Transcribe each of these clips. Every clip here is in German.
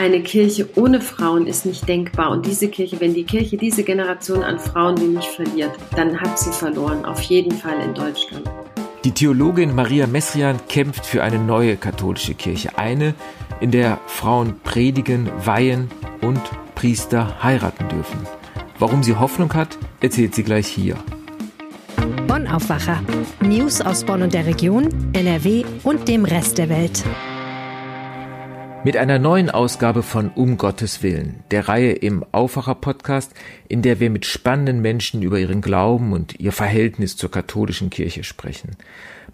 Eine Kirche ohne Frauen ist nicht denkbar. Und diese Kirche, wenn die Kirche diese Generation an Frauen wie mich verliert, dann hat sie verloren. Auf jeden Fall in Deutschland. Die Theologin Maria Messrian kämpft für eine neue katholische Kirche. Eine, in der Frauen predigen, weihen und Priester heiraten dürfen. Warum sie Hoffnung hat, erzählt sie gleich hier. Bonn Aufwacher. News aus Bonn und der Region, NRW und dem Rest der Welt. Mit einer neuen Ausgabe von Um Gottes Willen, der Reihe im Aufwacher Podcast, in der wir mit spannenden Menschen über ihren Glauben und ihr Verhältnis zur katholischen Kirche sprechen.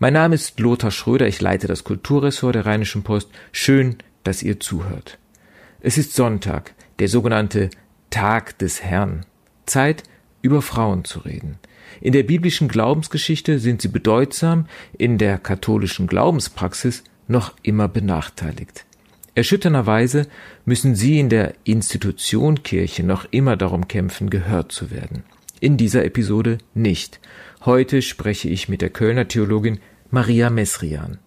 Mein Name ist Lothar Schröder, ich leite das Kulturressort der Rheinischen Post. Schön, dass ihr zuhört. Es ist Sonntag, der sogenannte Tag des Herrn. Zeit, über Frauen zu reden. In der biblischen Glaubensgeschichte sind sie bedeutsam, in der katholischen Glaubenspraxis noch immer benachteiligt. Erschütternderweise müssen sie in der Institution Kirche noch immer darum kämpfen, gehört zu werden. In dieser Episode nicht. Heute spreche ich mit der Kölner Theologin Maria Mesrian.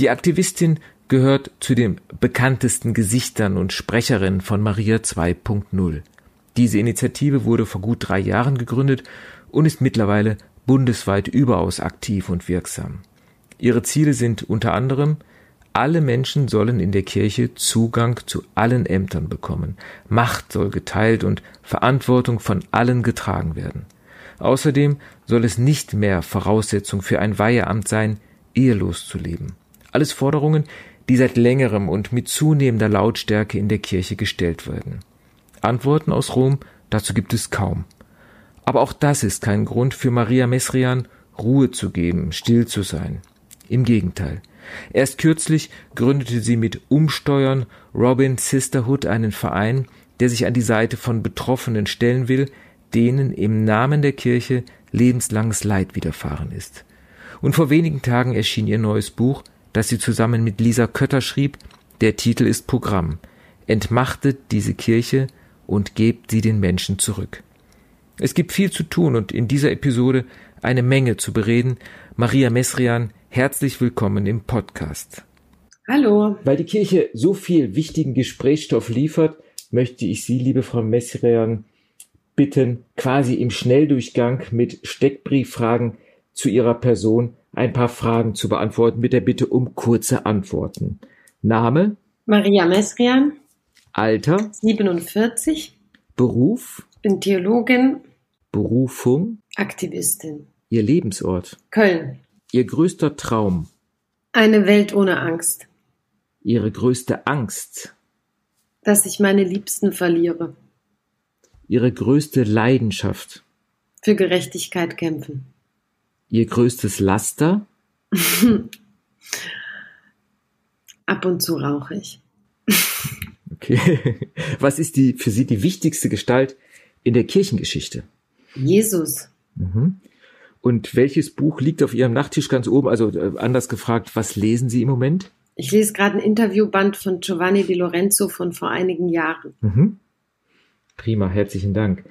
Die Aktivistin gehört zu den bekanntesten Gesichtern und Sprecherinnen von Maria 2.0. Diese Initiative wurde vor gut drei Jahren gegründet und ist mittlerweile bundesweit überaus aktiv und wirksam. Ihre Ziele sind unter anderem alle Menschen sollen in der Kirche Zugang zu allen Ämtern bekommen. Macht soll geteilt und Verantwortung von allen getragen werden. Außerdem soll es nicht mehr Voraussetzung für ein Weiheamt sein, ehelos zu leben. Alles Forderungen, die seit längerem und mit zunehmender Lautstärke in der Kirche gestellt werden. Antworten aus Rom dazu gibt es kaum. Aber auch das ist kein Grund für Maria Mesrian, Ruhe zu geben, still zu sein. Im Gegenteil. Erst kürzlich gründete sie mit Umsteuern Robin Sisterhood einen Verein, der sich an die Seite von Betroffenen stellen will, denen im Namen der Kirche lebenslanges Leid widerfahren ist. Und vor wenigen Tagen erschien ihr neues Buch, das sie zusammen mit Lisa Kötter schrieb. Der Titel ist Programm. Entmachtet diese Kirche und gebt sie den Menschen zurück. Es gibt viel zu tun und in dieser Episode eine Menge zu bereden. Maria Mesrian Herzlich willkommen im Podcast. Hallo. Weil die Kirche so viel wichtigen Gesprächsstoff liefert, möchte ich Sie, liebe Frau Messrian, bitten, quasi im Schnelldurchgang mit Steckbrieffragen zu Ihrer Person ein paar Fragen zu beantworten, mit der Bitte um kurze Antworten. Name? Maria Mesrian. Alter? 47. Beruf? Bin Theologin. Berufung? Aktivistin. Ihr Lebensort? Köln. Ihr größter Traum? Eine Welt ohne Angst. Ihre größte Angst? Dass ich meine Liebsten verliere. Ihre größte Leidenschaft? Für Gerechtigkeit kämpfen. Ihr größtes Laster? Ab und zu rauche ich. okay. Was ist die für Sie die wichtigste Gestalt in der Kirchengeschichte? Jesus. Mhm. Und welches Buch liegt auf Ihrem Nachttisch ganz oben? Also äh, anders gefragt, was lesen Sie im Moment? Ich lese gerade ein Interviewband von Giovanni Di Lorenzo von vor einigen Jahren. Mhm. Prima, herzlichen Dank.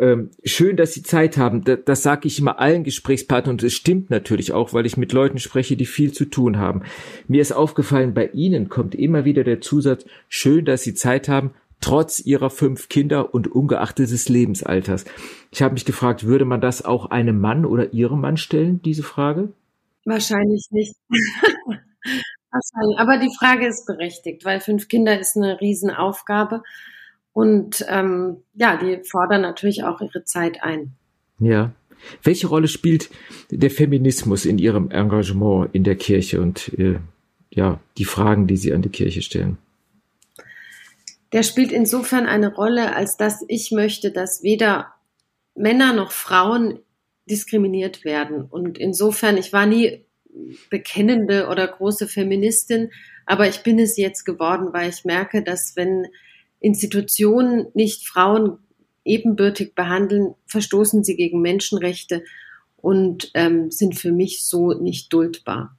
Ähm, schön, dass Sie Zeit haben. Das, das sage ich immer allen Gesprächspartnern und es stimmt natürlich auch, weil ich mit Leuten spreche, die viel zu tun haben. Mir ist aufgefallen, bei Ihnen kommt immer wieder der Zusatz, schön, dass Sie Zeit haben, trotz ihrer fünf Kinder und ungeachtet des Lebensalters. Ich habe mich gefragt, würde man das auch einem Mann oder ihrem Mann stellen, diese Frage? Wahrscheinlich nicht. Wahrscheinlich. Aber die Frage ist berechtigt, weil fünf Kinder ist eine Riesenaufgabe und ähm, ja, die fordern natürlich auch ihre Zeit ein. Ja. Welche Rolle spielt der Feminismus in Ihrem Engagement in der Kirche und äh, ja, die Fragen, die Sie an die Kirche stellen? Der spielt insofern eine Rolle, als dass ich möchte, dass weder Männer noch Frauen diskriminiert werden. Und insofern, ich war nie bekennende oder große Feministin, aber ich bin es jetzt geworden, weil ich merke, dass wenn Institutionen nicht Frauen ebenbürtig behandeln, verstoßen sie gegen Menschenrechte und ähm, sind für mich so nicht duldbar.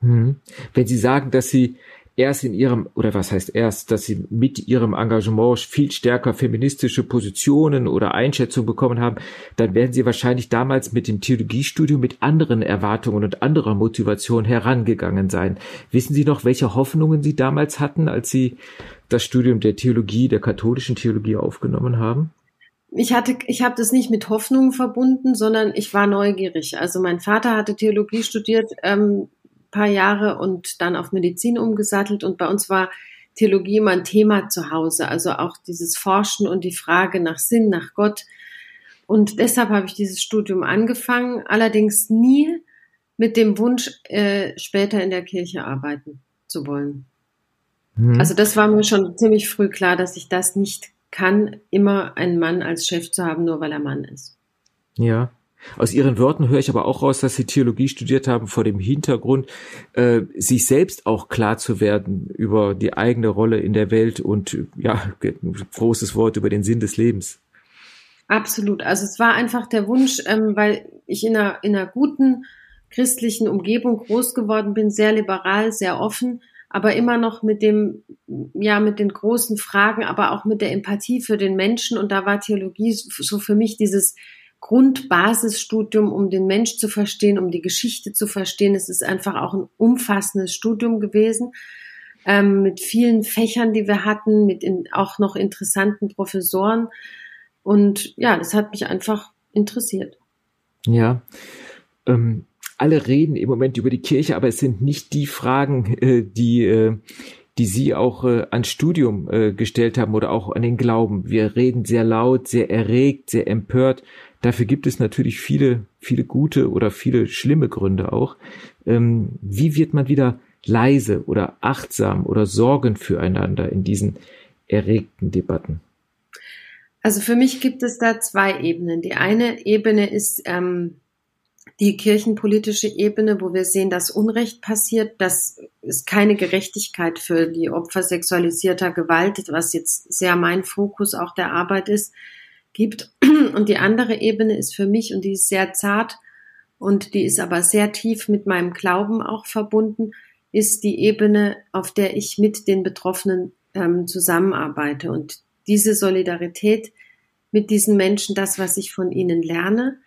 Hm. Wenn Sie sagen, dass Sie erst in ihrem, oder was heißt erst, dass sie mit ihrem Engagement viel stärker feministische Positionen oder Einschätzungen bekommen haben, dann werden sie wahrscheinlich damals mit dem Theologiestudium mit anderen Erwartungen und anderer Motivation herangegangen sein. Wissen Sie noch, welche Hoffnungen Sie damals hatten, als Sie das Studium der Theologie, der katholischen Theologie aufgenommen haben? ich hatte, ich habe das nicht mit Hoffnungen verbunden, sondern ich war neugierig. Also mein Vater hatte Theologie studiert, ähm, paar Jahre und dann auf Medizin umgesattelt und bei uns war Theologie immer ein Thema zu Hause. Also auch dieses Forschen und die Frage nach Sinn, nach Gott. Und deshalb habe ich dieses Studium angefangen, allerdings nie mit dem Wunsch, äh, später in der Kirche arbeiten zu wollen. Mhm. Also das war mir schon ziemlich früh klar, dass ich das nicht kann, immer einen Mann als Chef zu haben, nur weil er Mann ist. Ja. Aus Ihren Worten höre ich aber auch raus, dass Sie Theologie studiert haben vor dem Hintergrund, äh, sich selbst auch klar zu werden über die eigene Rolle in der Welt und ja, großes Wort über den Sinn des Lebens. Absolut. Also es war einfach der Wunsch, ähm, weil ich in einer, in einer guten christlichen Umgebung groß geworden bin, sehr liberal, sehr offen aber immer noch mit dem, ja, mit den großen Fragen, aber auch mit der Empathie für den Menschen. Und da war Theologie so für mich dieses Grundbasisstudium, um den Mensch zu verstehen, um die Geschichte zu verstehen. Es ist einfach auch ein umfassendes Studium gewesen. Ähm, mit vielen Fächern, die wir hatten, mit in, auch noch interessanten Professoren. Und ja, das hat mich einfach interessiert. Ja. Ähm, alle reden im Moment über die Kirche, aber es sind nicht die Fragen, äh, die, äh, die Sie auch äh, ans Studium äh, gestellt haben oder auch an den Glauben. Wir reden sehr laut, sehr erregt, sehr empört. Dafür gibt es natürlich viele, viele gute oder viele schlimme Gründe auch. Ähm, wie wird man wieder leise oder achtsam oder sorgend füreinander in diesen erregten Debatten? Also für mich gibt es da zwei Ebenen. Die eine Ebene ist ähm, die kirchenpolitische Ebene, wo wir sehen, dass Unrecht passiert, dass es keine Gerechtigkeit für die Opfer sexualisierter Gewalt, was jetzt sehr mein Fokus auch der Arbeit ist, gibt. Und die andere Ebene ist für mich, und die ist sehr zart und die ist aber sehr tief mit meinem Glauben auch verbunden, ist die Ebene, auf der ich mit den Betroffenen ähm, zusammenarbeite. Und diese Solidarität mit diesen Menschen, das, was ich von ihnen lerne,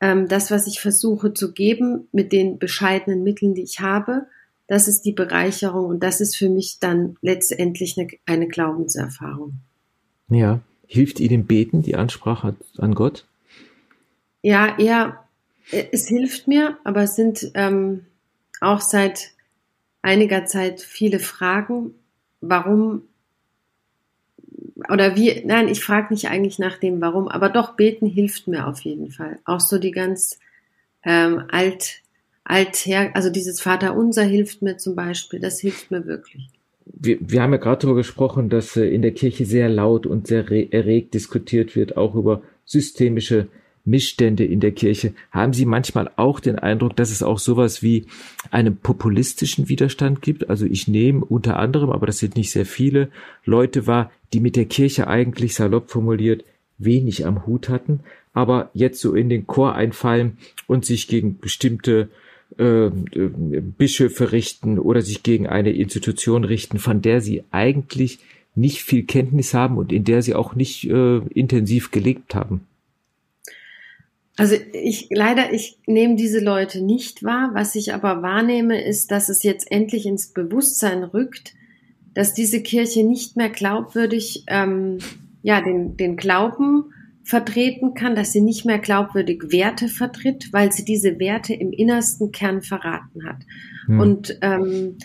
ähm, das, was ich versuche zu geben mit den bescheidenen Mitteln, die ich habe, das ist die Bereicherung und das ist für mich dann letztendlich eine, eine Glaubenserfahrung. Ja, hilft Ihnen Beten, die Ansprache an Gott? Ja, äh, es hilft mir, aber es sind ähm, auch seit einiger Zeit viele Fragen, warum oder wie, nein, ich frage nicht eigentlich nach dem Warum, aber doch beten hilft mir auf jeden Fall. Auch so die ganz ähm, alt, alt her, also dieses Vaterunser hilft mir zum Beispiel, das hilft mir wirklich. Wir, wir haben ja gerade darüber gesprochen, dass äh, in der Kirche sehr laut und sehr erregt diskutiert wird, auch über systemische Missstände in der Kirche. Haben Sie manchmal auch den Eindruck, dass es auch sowas wie einen populistischen Widerstand gibt? Also ich nehme unter anderem, aber das sind nicht sehr viele, Leute wahr, die mit der Kirche eigentlich salopp formuliert wenig am Hut hatten, aber jetzt so in den Chor einfallen und sich gegen bestimmte äh, Bischöfe richten oder sich gegen eine Institution richten, von der sie eigentlich nicht viel Kenntnis haben und in der sie auch nicht äh, intensiv gelebt haben. Also ich leider, ich nehme diese Leute nicht wahr. Was ich aber wahrnehme, ist, dass es jetzt endlich ins Bewusstsein rückt, dass diese Kirche nicht mehr glaubwürdig ähm, ja den, den Glauben vertreten kann, dass sie nicht mehr glaubwürdig Werte vertritt, weil sie diese Werte im innersten Kern verraten hat. Hm. Und ähm,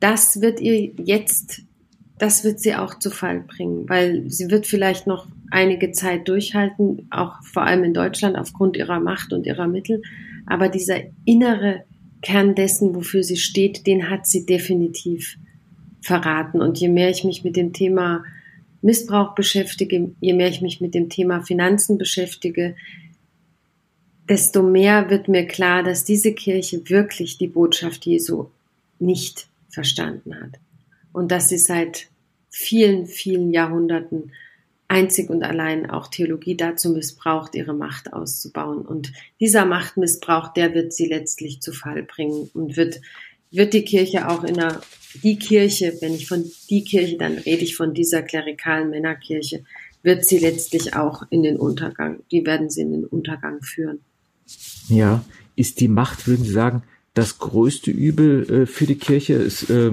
das wird ihr jetzt, das wird sie auch zu Fall bringen, weil sie wird vielleicht noch einige Zeit durchhalten, auch vor allem in Deutschland aufgrund ihrer Macht und ihrer Mittel. Aber dieser innere Kern dessen, wofür sie steht, den hat sie definitiv verraten. Und je mehr ich mich mit dem Thema Missbrauch beschäftige, je mehr ich mich mit dem Thema Finanzen beschäftige, desto mehr wird mir klar, dass diese Kirche wirklich die Botschaft Jesu nicht verstanden hat. Und dass sie seit vielen, vielen Jahrhunderten einzig und allein auch Theologie dazu missbraucht, ihre Macht auszubauen. Und dieser Machtmissbrauch, der wird sie letztlich zu Fall bringen und wird wird die Kirche auch in der, die Kirche, wenn ich von die Kirche, dann rede ich von dieser klerikalen Männerkirche, wird sie letztlich auch in den Untergang, die werden sie in den Untergang führen. Ja, ist die Macht, würden Sie sagen, das größte Übel äh, für die Kirche? Es äh,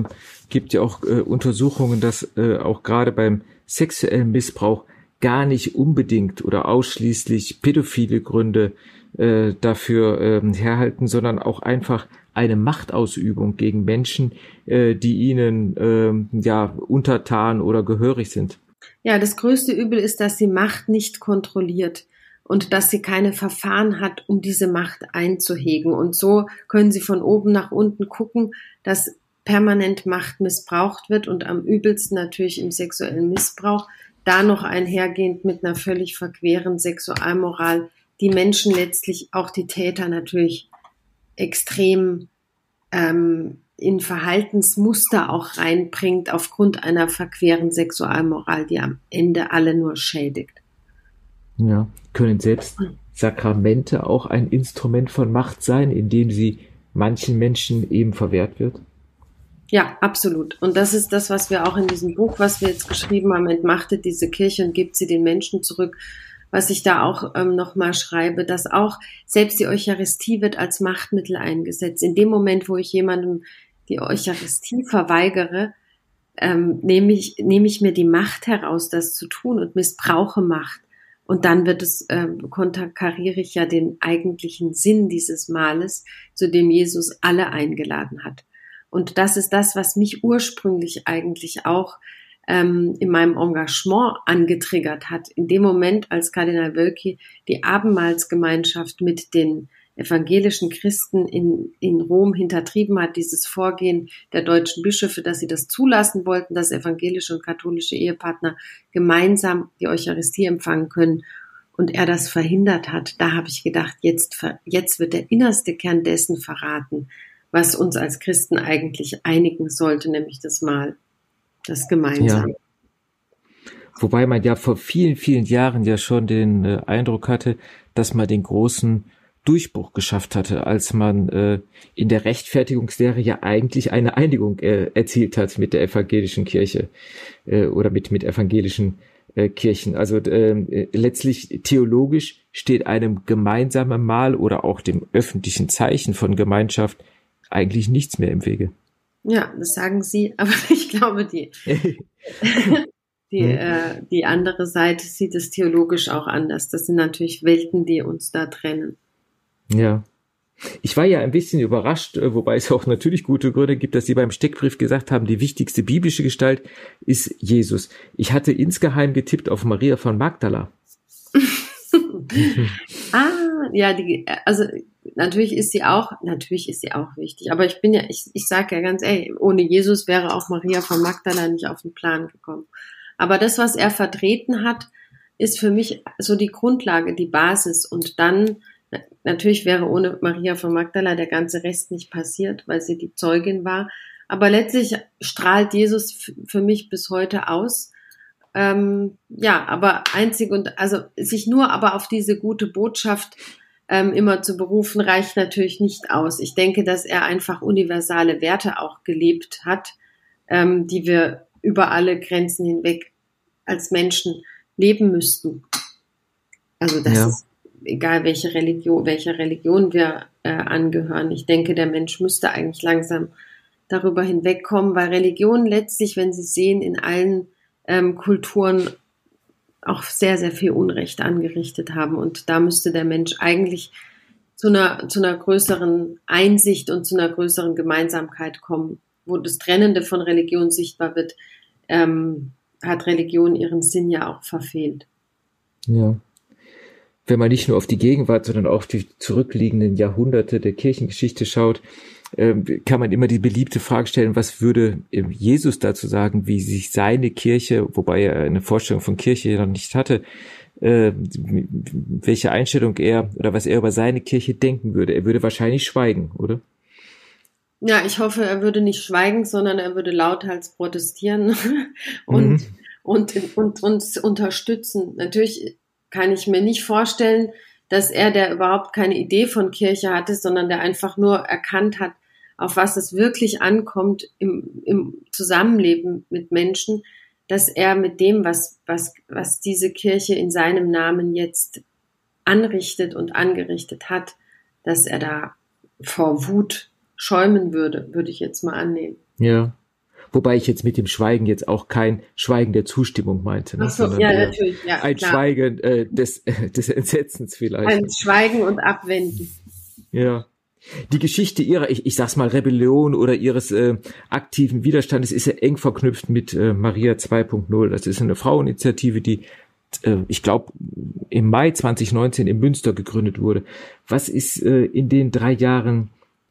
gibt ja auch äh, Untersuchungen, dass äh, auch gerade beim sexuellen Missbrauch gar nicht unbedingt oder ausschließlich pädophile Gründe äh, dafür äh, herhalten, sondern auch einfach eine Machtausübung gegen Menschen, äh, die ihnen äh, ja untertan oder gehörig sind. Ja, das größte Übel ist, dass sie Macht nicht kontrolliert und dass sie keine Verfahren hat, um diese Macht einzuhegen. Und so können sie von oben nach unten gucken, dass permanent Macht missbraucht wird und am übelsten natürlich im sexuellen Missbrauch, da noch einhergehend mit einer völlig verqueren Sexualmoral, die Menschen letztlich, auch die Täter natürlich extrem ähm, in Verhaltensmuster auch reinbringt aufgrund einer verqueren Sexualmoral, die am Ende alle nur schädigt. Ja, können selbst Sakramente auch ein Instrument von Macht sein, indem sie manchen Menschen eben verwehrt wird? Ja, absolut. Und das ist das, was wir auch in diesem Buch, was wir jetzt geschrieben haben, entmachtet diese Kirche und gibt sie den Menschen zurück, was ich da auch ähm, nochmal schreibe, dass auch selbst die Eucharistie wird als Machtmittel eingesetzt. In dem Moment, wo ich jemandem die Eucharistie verweigere, ähm, nehme ich, nehme ich mir die Macht heraus, das zu tun und missbrauche Macht. Und dann wird es, äh, konterkariere ich ja den eigentlichen Sinn dieses Males, zu dem Jesus alle eingeladen hat. Und das ist das, was mich ursprünglich eigentlich auch ähm, in meinem Engagement angetriggert hat. In dem Moment, als Kardinal Wölki die Abendmahlsgemeinschaft mit den evangelischen Christen in, in Rom hintertrieben hat, dieses Vorgehen der deutschen Bischöfe, dass sie das zulassen wollten, dass evangelische und katholische Ehepartner gemeinsam die Eucharistie empfangen können und er das verhindert hat, da habe ich gedacht, jetzt, jetzt wird der innerste Kern dessen verraten, was uns als Christen eigentlich einigen sollte, nämlich das Mal, das Gemeinsame. Ja. Wobei man ja vor vielen, vielen Jahren ja schon den äh, Eindruck hatte, dass man den großen Durchbruch geschafft hatte, als man äh, in der Rechtfertigungslehre ja eigentlich eine Einigung äh, erzielt hat mit der evangelischen Kirche äh, oder mit, mit evangelischen äh, Kirchen. Also äh, letztlich theologisch steht einem gemeinsamen Mahl oder auch dem öffentlichen Zeichen von Gemeinschaft eigentlich nichts mehr im Wege. Ja, das sagen Sie, aber ich glaube, die, die, äh, die andere Seite sieht es theologisch auch anders. Das sind natürlich Welten, die uns da trennen. Ja. Ich war ja ein bisschen überrascht, äh, wobei es auch natürlich gute Gründe gibt, dass Sie beim Steckbrief gesagt haben, die wichtigste biblische Gestalt ist Jesus. Ich hatte insgeheim getippt auf Maria von Magdala. ah, ja, die, also natürlich ist sie auch, natürlich ist sie auch wichtig, aber ich bin ja, ich, ich sage ja ganz ehrlich, ohne Jesus wäre auch Maria von Magdala nicht auf den Plan gekommen. Aber das, was er vertreten hat, ist für mich so die Grundlage, die Basis und dann Natürlich wäre ohne Maria von Magdala der ganze Rest nicht passiert, weil sie die Zeugin war. Aber letztlich strahlt Jesus für mich bis heute aus. Ähm, ja, aber einzig und also sich nur aber auf diese gute Botschaft ähm, immer zu berufen, reicht natürlich nicht aus. Ich denke, dass er einfach universale Werte auch gelebt hat, ähm, die wir über alle Grenzen hinweg als Menschen leben müssten. Also das ja. ist egal welche Religion, welcher Religion wir äh, angehören. Ich denke, der Mensch müsste eigentlich langsam darüber hinwegkommen, weil Religion letztlich, wenn Sie sehen, in allen ähm, Kulturen auch sehr, sehr viel Unrecht angerichtet haben. Und da müsste der Mensch eigentlich zu einer, zu einer größeren Einsicht und zu einer größeren Gemeinsamkeit kommen, wo das Trennende von Religion sichtbar wird, ähm, hat Religion ihren Sinn ja auch verfehlt. Ja wenn man nicht nur auf die Gegenwart, sondern auch auf die zurückliegenden Jahrhunderte der Kirchengeschichte schaut, kann man immer die beliebte Frage stellen, was würde ähm, Jesus dazu sagen, wie sich seine Kirche, wobei er eine Vorstellung von Kirche noch nicht hatte, äh, welche Einstellung er oder was er über seine Kirche denken würde. Er würde wahrscheinlich schweigen, oder? Ja, ich hoffe, er würde nicht schweigen, sondern er würde lauthals protestieren und, mhm. und, und uns unterstützen. Natürlich kann ich mir nicht vorstellen, dass er, der überhaupt keine Idee von Kirche hatte, sondern der einfach nur erkannt hat, auf was es wirklich ankommt im, im Zusammenleben mit Menschen, dass er mit dem, was, was, was diese Kirche in seinem Namen jetzt anrichtet und angerichtet hat, dass er da vor Wut schäumen würde, würde ich jetzt mal annehmen. Ja. Wobei ich jetzt mit dem Schweigen jetzt auch kein Schweigen der Zustimmung meinte. Ne? Ach so, ja, natürlich. Ja, ein klar. Schweigen äh, des, äh, des Entsetzens vielleicht. Ein Schweigen und Abwenden. Ja. Die Geschichte ihrer, ich, ich sag's mal, Rebellion oder ihres äh, aktiven Widerstandes ist ja eng verknüpft mit äh, Maria 2.0. Das ist eine Fraueninitiative, die äh, ich glaube, im Mai 2019 in Münster gegründet wurde. Was ist äh, in den drei Jahren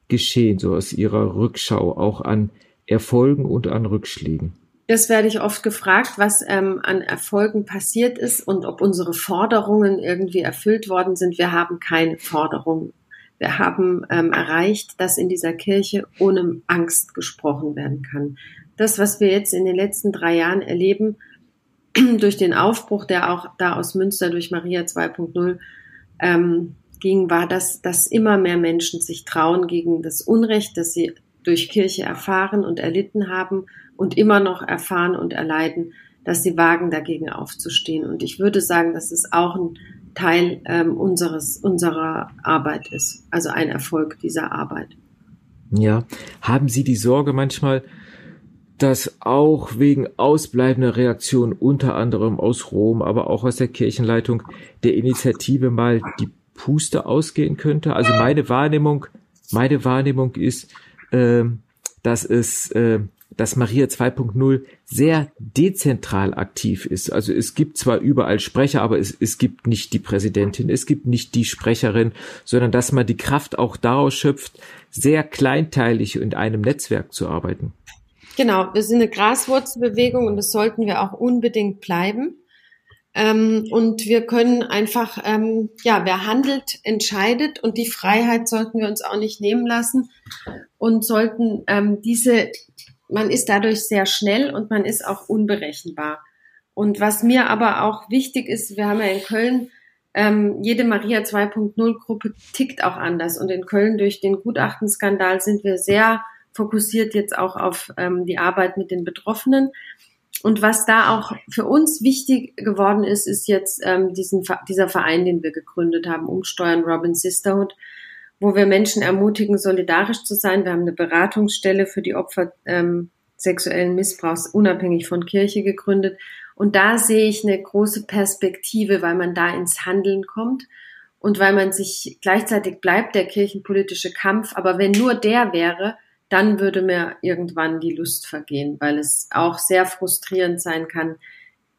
geschehen, so aus Ihrer Rückschau, auch an Erfolgen und an Rückschlägen? Das werde ich oft gefragt, was ähm, an Erfolgen passiert ist und ob unsere Forderungen irgendwie erfüllt worden sind. Wir haben keine Forderungen. Wir haben ähm, erreicht, dass in dieser Kirche ohne Angst gesprochen werden kann. Das, was wir jetzt in den letzten drei Jahren erleben, durch den Aufbruch, der auch da aus Münster durch Maria 2.0 ähm, ging, war, dass, dass immer mehr Menschen sich trauen gegen das Unrecht, das sie durch Kirche erfahren und erlitten haben und immer noch erfahren und erleiden, dass sie wagen, dagegen aufzustehen. Und ich würde sagen, dass es auch ein Teil ähm, unseres, unserer Arbeit ist, also ein Erfolg dieser Arbeit. Ja, haben Sie die Sorge manchmal, dass auch wegen ausbleibender Reaktionen unter anderem aus Rom, aber auch aus der Kirchenleitung der Initiative mal die Puste ausgehen könnte. Also meine Wahrnehmung, meine Wahrnehmung ist, äh, dass es, äh, dass Maria 2.0 sehr dezentral aktiv ist. Also es gibt zwar überall Sprecher, aber es, es gibt nicht die Präsidentin, es gibt nicht die Sprecherin, sondern dass man die Kraft auch daraus schöpft, sehr kleinteilig in einem Netzwerk zu arbeiten. Genau, wir sind eine Graswurzelbewegung und das sollten wir auch unbedingt bleiben. Ähm, und wir können einfach, ähm, ja, wer handelt, entscheidet und die Freiheit sollten wir uns auch nicht nehmen lassen und sollten ähm, diese, man ist dadurch sehr schnell und man ist auch unberechenbar. Und was mir aber auch wichtig ist, wir haben ja in Köln ähm, jede Maria 2.0 Gruppe tickt auch anders und in Köln durch den Gutachtenskandal sind wir sehr fokussiert jetzt auch auf ähm, die Arbeit mit den Betroffenen. Und was da auch für uns wichtig geworden ist, ist jetzt ähm, diesen, dieser Verein, den wir gegründet haben, Umsteuern Robin Sisterhood, wo wir Menschen ermutigen, solidarisch zu sein. Wir haben eine Beratungsstelle für die Opfer ähm, sexuellen Missbrauchs unabhängig von Kirche gegründet. Und da sehe ich eine große Perspektive, weil man da ins Handeln kommt und weil man sich gleichzeitig bleibt der kirchenpolitische Kampf. Aber wenn nur der wäre, dann würde mir irgendwann die Lust vergehen, weil es auch sehr frustrierend sein kann,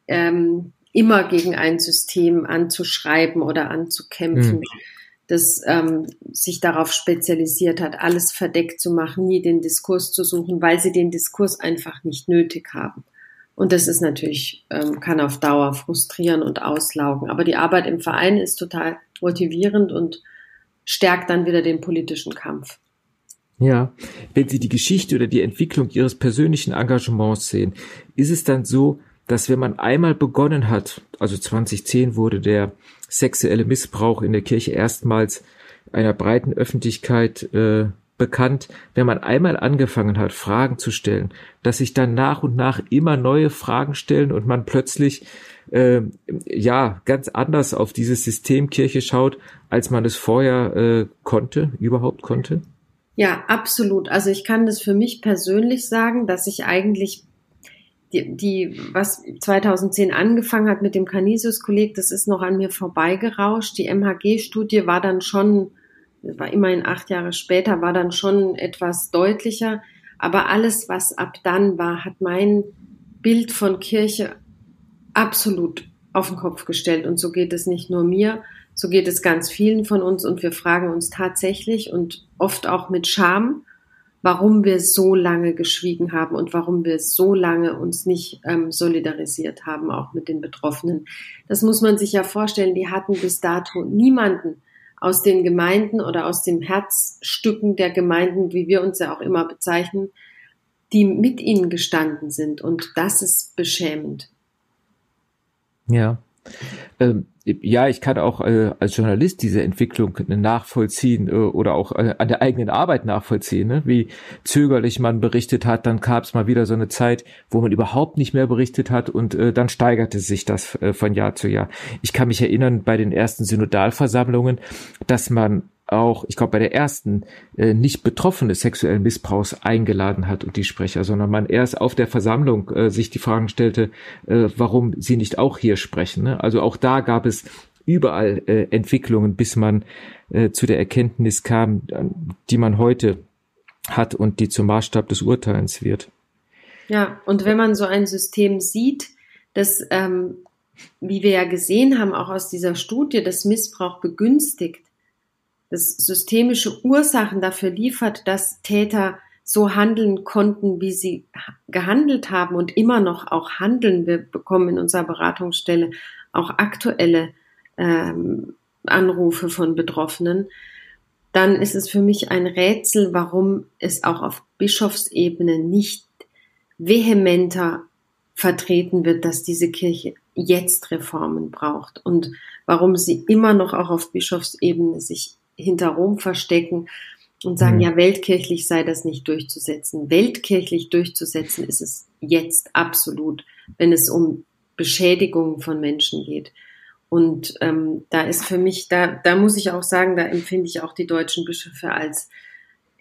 ähm, immer gegen ein System anzuschreiben oder anzukämpfen, mhm. Das ähm, sich darauf spezialisiert hat, alles verdeckt zu machen, nie den Diskurs zu suchen, weil sie den Diskurs einfach nicht nötig haben. Und das ist natürlich, ähm, kann auf Dauer frustrieren und auslaugen. Aber die Arbeit im Verein ist total motivierend und stärkt dann wieder den politischen Kampf. Ja, wenn Sie die Geschichte oder die Entwicklung Ihres persönlichen Engagements sehen, ist es dann so, dass wenn man einmal begonnen hat, also 2010 wurde der sexuelle Missbrauch in der Kirche erstmals einer breiten Öffentlichkeit äh, bekannt, wenn man einmal angefangen hat, Fragen zu stellen, dass sich dann nach und nach immer neue Fragen stellen und man plötzlich äh, ja ganz anders auf dieses System Kirche schaut, als man es vorher äh, konnte, überhaupt konnte? Ja, absolut. Also ich kann das für mich persönlich sagen, dass ich eigentlich die, die was 2010 angefangen hat mit dem Canisius-Kolleg, das ist noch an mir vorbeigerauscht. Die MHG-Studie war dann schon, war immerhin acht Jahre später, war dann schon etwas deutlicher. Aber alles, was ab dann war, hat mein Bild von Kirche absolut auf den Kopf gestellt. Und so geht es nicht nur mir, so geht es ganz vielen von uns und wir fragen uns tatsächlich und oft auch mit Scham, warum wir so lange geschwiegen haben und warum wir so lange uns nicht ähm, solidarisiert haben, auch mit den Betroffenen. Das muss man sich ja vorstellen, die hatten bis dato niemanden aus den Gemeinden oder aus den Herzstücken der Gemeinden, wie wir uns ja auch immer bezeichnen, die mit ihnen gestanden sind. Und das ist beschämend. Ja. Ähm, ja, ich kann auch äh, als Journalist diese Entwicklung nachvollziehen äh, oder auch äh, an der eigenen Arbeit nachvollziehen, ne? wie zögerlich man berichtet hat. Dann gab es mal wieder so eine Zeit, wo man überhaupt nicht mehr berichtet hat und äh, dann steigerte sich das äh, von Jahr zu Jahr. Ich kann mich erinnern bei den ersten Synodalversammlungen, dass man auch, ich glaube, bei der ersten äh, nicht Betroffene sexuellen Missbrauchs eingeladen hat und die Sprecher, sondern man erst auf der Versammlung äh, sich die Fragen stellte, äh, warum sie nicht auch hier sprechen. Ne? Also auch da gab es überall äh, Entwicklungen, bis man äh, zu der Erkenntnis kam, die man heute hat und die zum Maßstab des Urteils wird. Ja, und wenn man so ein System sieht, das, ähm, wie wir ja gesehen haben, auch aus dieser Studie, das Missbrauch begünstigt, das systemische Ursachen dafür liefert, dass Täter so handeln konnten, wie sie gehandelt haben und immer noch auch handeln. Wir bekommen in unserer Beratungsstelle auch aktuelle ähm, Anrufe von Betroffenen. Dann ist es für mich ein Rätsel, warum es auch auf Bischofsebene nicht vehementer vertreten wird, dass diese Kirche jetzt Reformen braucht und warum sie immer noch auch auf Bischofsebene sich hinter Rom verstecken und sagen, mhm. ja, weltkirchlich sei das nicht durchzusetzen. Weltkirchlich durchzusetzen ist es jetzt absolut, wenn es um Beschädigungen von Menschen geht. Und ähm, da ist für mich, da, da muss ich auch sagen, da empfinde ich auch die deutschen Bischöfe als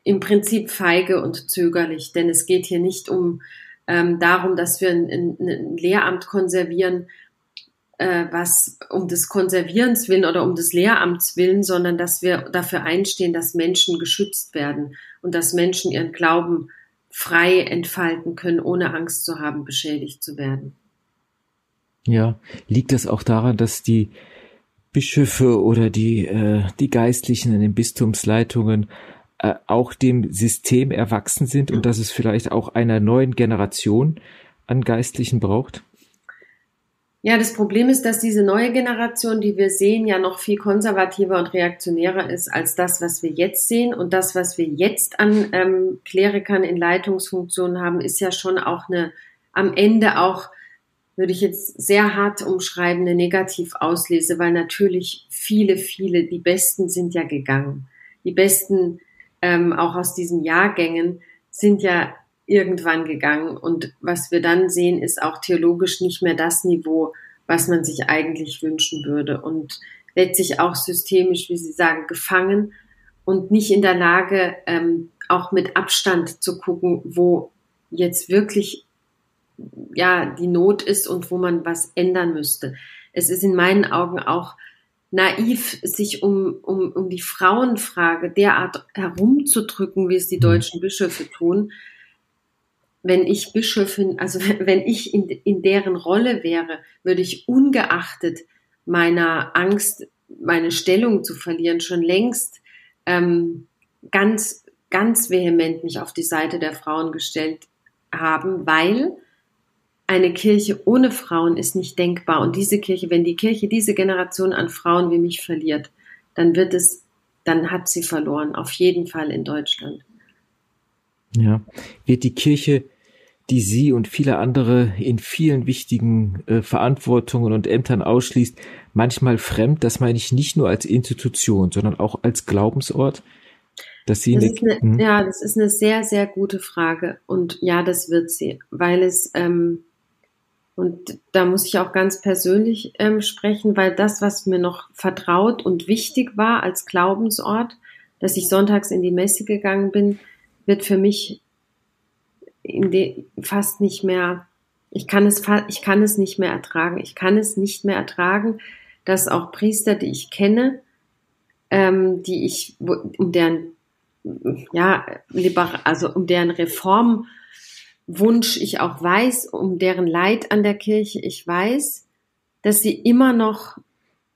im Prinzip feige und zögerlich, denn es geht hier nicht um ähm, darum, dass wir ein, ein, ein Lehramt konservieren, äh, was um des Konservierens willen oder um des Lehramts willen, sondern dass wir dafür einstehen, dass Menschen geschützt werden und dass Menschen ihren Glauben frei entfalten können, ohne Angst zu haben, beschädigt zu werden. Ja, liegt das auch daran, dass die Bischöfe oder die, äh, die Geistlichen in den Bistumsleitungen äh, auch dem System erwachsen sind und dass es vielleicht auch einer neuen Generation an Geistlichen braucht? Ja, das Problem ist, dass diese neue Generation, die wir sehen, ja noch viel konservativer und reaktionärer ist als das, was wir jetzt sehen. Und das, was wir jetzt an ähm, Klerikern in Leitungsfunktionen haben, ist ja schon auch eine, am Ende auch, würde ich jetzt sehr hart umschreiben, eine Negativauslese, weil natürlich viele, viele, die Besten sind ja gegangen. Die Besten ähm, auch aus diesen Jahrgängen sind ja irgendwann gegangen. Und was wir dann sehen, ist auch theologisch nicht mehr das Niveau, was man sich eigentlich wünschen würde. Und letztlich auch systemisch, wie Sie sagen, gefangen und nicht in der Lage, ähm, auch mit Abstand zu gucken, wo jetzt wirklich ja die Not ist und wo man was ändern müsste. Es ist in meinen Augen auch naiv, sich um, um, um die Frauenfrage derart herumzudrücken, wie es die mhm. deutschen Bischöfe tun, wenn ich Bischöfin, also wenn ich in, in deren Rolle wäre, würde ich ungeachtet meiner Angst, meine Stellung zu verlieren, schon längst ähm, ganz, ganz vehement mich auf die Seite der Frauen gestellt haben, weil eine Kirche ohne Frauen ist nicht denkbar. Und diese Kirche, wenn die Kirche diese Generation an Frauen wie mich verliert, dann wird es, dann hat sie verloren, auf jeden Fall in Deutschland. Ja, wird die Kirche die sie und viele andere in vielen wichtigen äh, Verantwortungen und Ämtern ausschließt, manchmal fremd, das meine ich nicht nur als Institution, sondern auch als Glaubensort? Dass sie das eine, eine, hm? ja, das ist eine sehr, sehr gute Frage. Und ja, das wird sie, weil es, ähm, und da muss ich auch ganz persönlich ähm, sprechen, weil das, was mir noch vertraut und wichtig war als Glaubensort, dass ich sonntags in die Messe gegangen bin, wird für mich fast nicht mehr, ich kann es, ich kann es nicht mehr ertragen. Ich kann es nicht mehr ertragen, dass auch Priester, die ich kenne, ähm, die ich, um deren, ja, liberal, also um deren Reformwunsch ich auch weiß, um deren Leid an der Kirche ich weiß, dass sie immer noch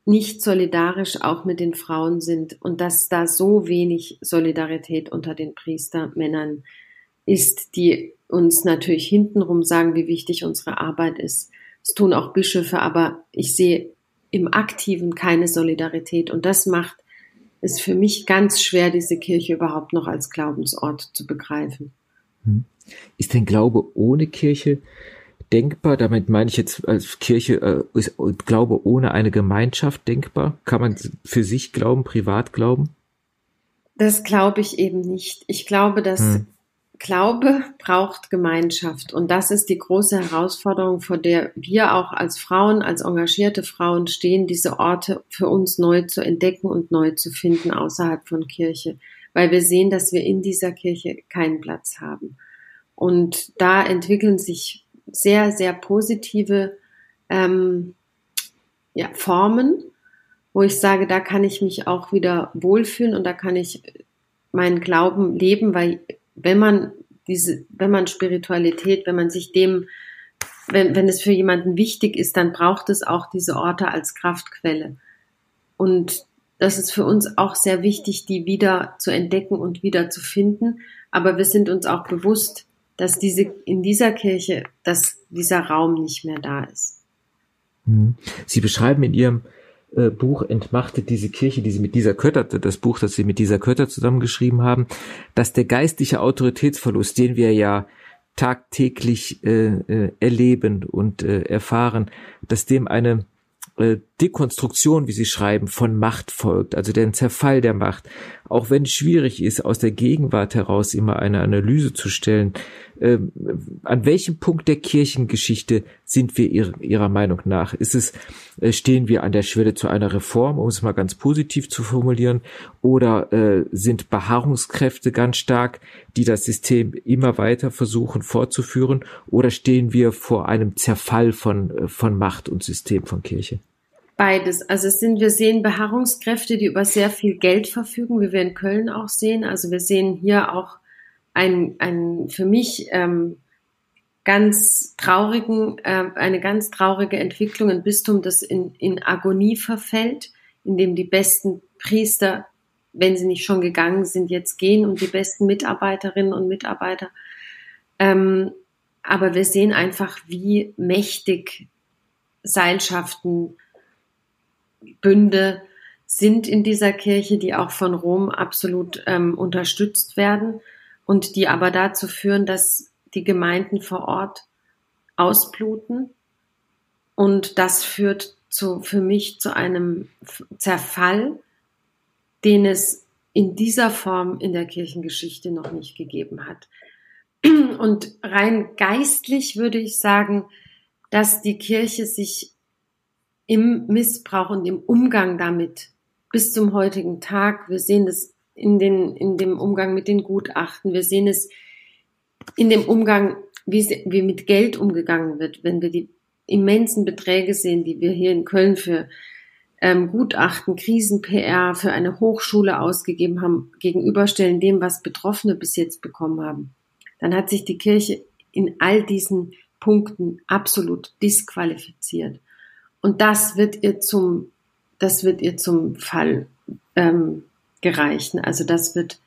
nicht solidarisch auch mit den Frauen sind und dass da so wenig Solidarität unter den Priestermännern ist, die uns natürlich hintenrum sagen, wie wichtig unsere Arbeit ist. Das tun auch Bischöfe, aber ich sehe im Aktiven keine Solidarität und das macht es für mich ganz schwer, diese Kirche überhaupt noch als Glaubensort zu begreifen. Hm. Ist denn Glaube ohne Kirche denkbar? Damit meine ich jetzt als Kirche, äh, ist Glaube ohne eine Gemeinschaft denkbar? Kann man für sich glauben, privat glauben? Das glaube ich eben nicht. Ich glaube, dass hm. Glaube braucht Gemeinschaft. Und das ist die große Herausforderung, vor der wir auch als Frauen, als engagierte Frauen stehen, diese Orte für uns neu zu entdecken und neu zu finden außerhalb von Kirche. Weil wir sehen, dass wir in dieser Kirche keinen Platz haben. Und da entwickeln sich sehr, sehr positive ähm, ja, Formen, wo ich sage, da kann ich mich auch wieder wohlfühlen und da kann ich meinen Glauben leben, weil wenn man diese, wenn man Spiritualität, wenn man sich dem, wenn, wenn es für jemanden wichtig ist, dann braucht es auch diese Orte als Kraftquelle. Und das ist für uns auch sehr wichtig, die wieder zu entdecken und wieder zu finden. Aber wir sind uns auch bewusst, dass diese, in dieser Kirche, dass dieser Raum nicht mehr da ist. Mhm. Sie beschreiben in Ihrem äh, Buch Entmachtet diese Kirche, die sie mit dieser Kötter, das Buch, das sie mit dieser Kötter zusammengeschrieben haben, dass der geistliche Autoritätsverlust, den wir ja tagtäglich äh, äh, erleben und äh, erfahren, dass dem eine äh, Dekonstruktion, wie Sie schreiben, von Macht folgt, also den Zerfall der Macht. Auch wenn es schwierig ist, aus der Gegenwart heraus immer eine Analyse zu stellen, äh, an welchem Punkt der Kirchengeschichte sind wir ihrer, ihrer Meinung nach? Ist es, äh, stehen wir an der Schwelle zu einer Reform, um es mal ganz positiv zu formulieren, oder äh, sind Beharrungskräfte ganz stark, die das System immer weiter versuchen fortzuführen, oder stehen wir vor einem Zerfall von, äh, von Macht und System von Kirche? Beides. Also es sind, wir sehen Beharrungskräfte, die über sehr viel Geld verfügen, wie wir in Köln auch sehen. Also wir sehen hier auch ein, ein für mich ähm, ganz traurigen, äh, eine ganz traurige Entwicklung, ein Bistum, das in, in Agonie verfällt, in dem die besten Priester, wenn sie nicht schon gegangen sind, jetzt gehen und die besten Mitarbeiterinnen und Mitarbeiter. Ähm, aber wir sehen einfach, wie mächtig Seilschaften Bünde sind in dieser Kirche, die auch von Rom absolut ähm, unterstützt werden und die aber dazu führen, dass die Gemeinden vor Ort ausbluten. Und das führt zu, für mich zu einem Zerfall, den es in dieser Form in der Kirchengeschichte noch nicht gegeben hat. Und rein geistlich würde ich sagen, dass die Kirche sich im Missbrauch und im Umgang damit bis zum heutigen Tag. Wir sehen das in, den, in dem Umgang mit den Gutachten. Wir sehen es in dem Umgang, wie, wie mit Geld umgegangen wird, wenn wir die immensen Beträge sehen, die wir hier in Köln für ähm, Gutachten, Krisen-PR für eine Hochschule ausgegeben haben, gegenüberstellen dem, was Betroffene bis jetzt bekommen haben. Dann hat sich die Kirche in all diesen Punkten absolut disqualifiziert. Und das wird ihr zum, das wird ihr zum Fall ähm, gereichen. Also das wird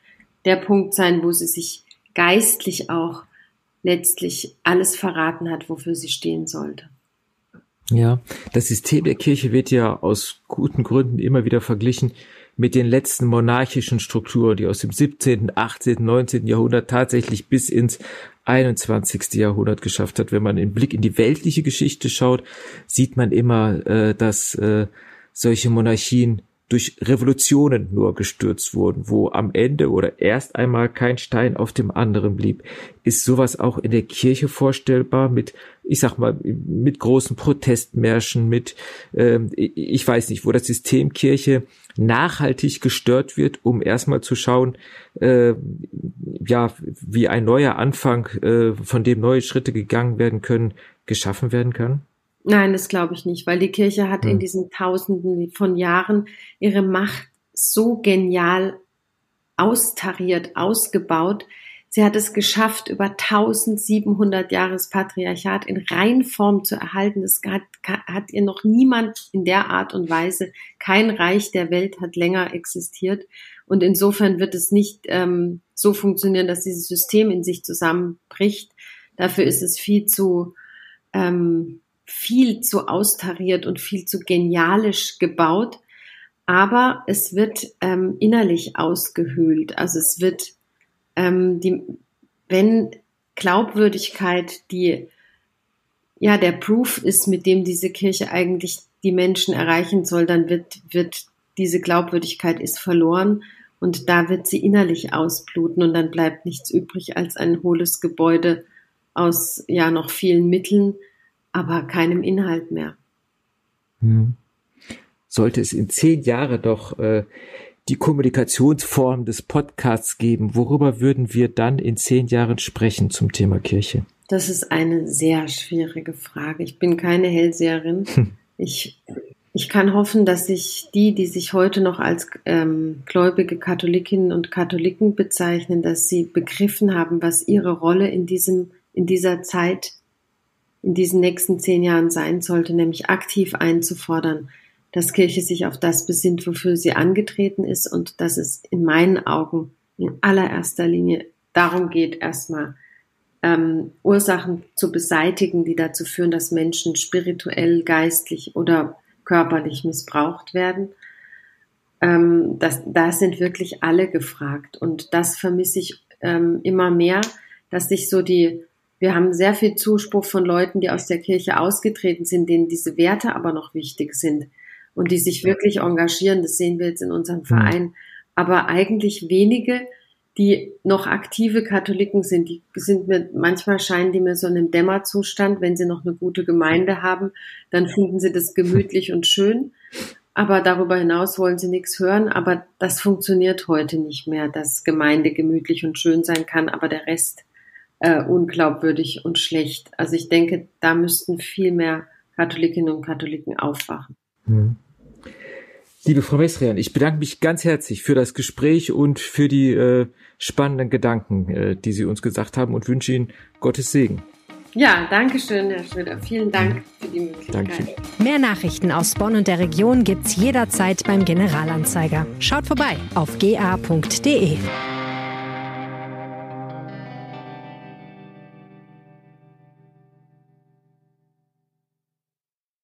der Punkt sein, wo sie sich geistlich auch letztlich alles verraten hat, wofür sie stehen sollte. Ja, das System der Kirche wird ja aus guten Gründen immer wieder verglichen mit den letzten monarchischen Strukturen, die aus dem 17., 18., 19. Jahrhundert tatsächlich bis ins 21. Jahrhundert geschafft hat. Wenn man einen Blick in die weltliche Geschichte schaut, sieht man immer, äh, dass äh, solche Monarchien durch Revolutionen nur gestürzt wurden, wo am Ende oder erst einmal kein Stein auf dem anderen blieb. Ist sowas auch in der Kirche vorstellbar mit, ich sag mal, mit großen Protestmärschen, mit, ähm, ich weiß nicht, wo das System Kirche nachhaltig gestört wird, um erstmal zu schauen, äh, ja, wie ein neuer Anfang, äh, von dem neue Schritte gegangen werden können, geschaffen werden kann? Nein, das glaube ich nicht, weil die Kirche hat hm. in diesen Tausenden von Jahren ihre Macht so genial austariert, ausgebaut. Sie hat es geschafft, über 1700 Jahres Patriarchat in Reinform zu erhalten. Das hat, hat ihr noch niemand in der Art und Weise, kein Reich der Welt hat länger existiert. Und insofern wird es nicht ähm, so funktionieren, dass dieses System in sich zusammenbricht. Dafür ist es viel zu ähm, viel zu austariert und viel zu genialisch gebaut, aber es wird ähm, innerlich ausgehöhlt. Also es wird, ähm, die, wenn Glaubwürdigkeit, die ja der Proof ist, mit dem diese Kirche eigentlich die Menschen erreichen soll, dann wird, wird diese Glaubwürdigkeit ist verloren und da wird sie innerlich ausbluten und dann bleibt nichts übrig als ein hohles Gebäude aus ja noch vielen Mitteln, aber keinem Inhalt mehr. Hm. Sollte es in zehn Jahren doch äh, die Kommunikationsform des Podcasts geben, worüber würden wir dann in zehn Jahren sprechen zum Thema Kirche? Das ist eine sehr schwierige Frage. Ich bin keine Hellseherin. Hm. Ich, ich kann hoffen, dass sich die, die sich heute noch als ähm, gläubige Katholikinnen und Katholiken bezeichnen, dass sie begriffen haben, was ihre Rolle in diesem, in dieser Zeit, in diesen nächsten zehn Jahren sein sollte, nämlich aktiv einzufordern, dass Kirche sich auf das besinnt, wofür sie angetreten ist und dass es in meinen Augen in allererster Linie darum geht, erstmal ähm, Ursachen zu beseitigen, die dazu führen, dass Menschen spirituell, geistlich oder körperlich missbraucht werden. Ähm, das, da sind wirklich alle gefragt und das vermisse ich ähm, immer mehr, dass sich so die wir haben sehr viel Zuspruch von Leuten, die aus der Kirche ausgetreten sind, denen diese Werte aber noch wichtig sind und die sich wirklich engagieren. Das sehen wir jetzt in unserem mhm. Verein. Aber eigentlich wenige, die noch aktive Katholiken sind, die sind mir, manchmal scheinen die mir so in einem Dämmerzustand, wenn sie noch eine gute Gemeinde haben, dann finden sie das gemütlich und schön. Aber darüber hinaus wollen sie nichts hören. Aber das funktioniert heute nicht mehr, dass Gemeinde gemütlich und schön sein kann, aber der Rest äh, unglaubwürdig und schlecht. Also ich denke, da müssten viel mehr Katholikinnen und Katholiken aufwachen. Hm. Liebe Frau Messrian, ich bedanke mich ganz herzlich für das Gespräch und für die äh, spannenden Gedanken, äh, die Sie uns gesagt haben und wünsche Ihnen Gottes Segen. Ja, danke schön, Herr Schröder. Vielen Dank für die Möglichkeit. Danke. Mehr Nachrichten aus Bonn und der Region gibt's jederzeit beim Generalanzeiger. Schaut vorbei auf ga.de.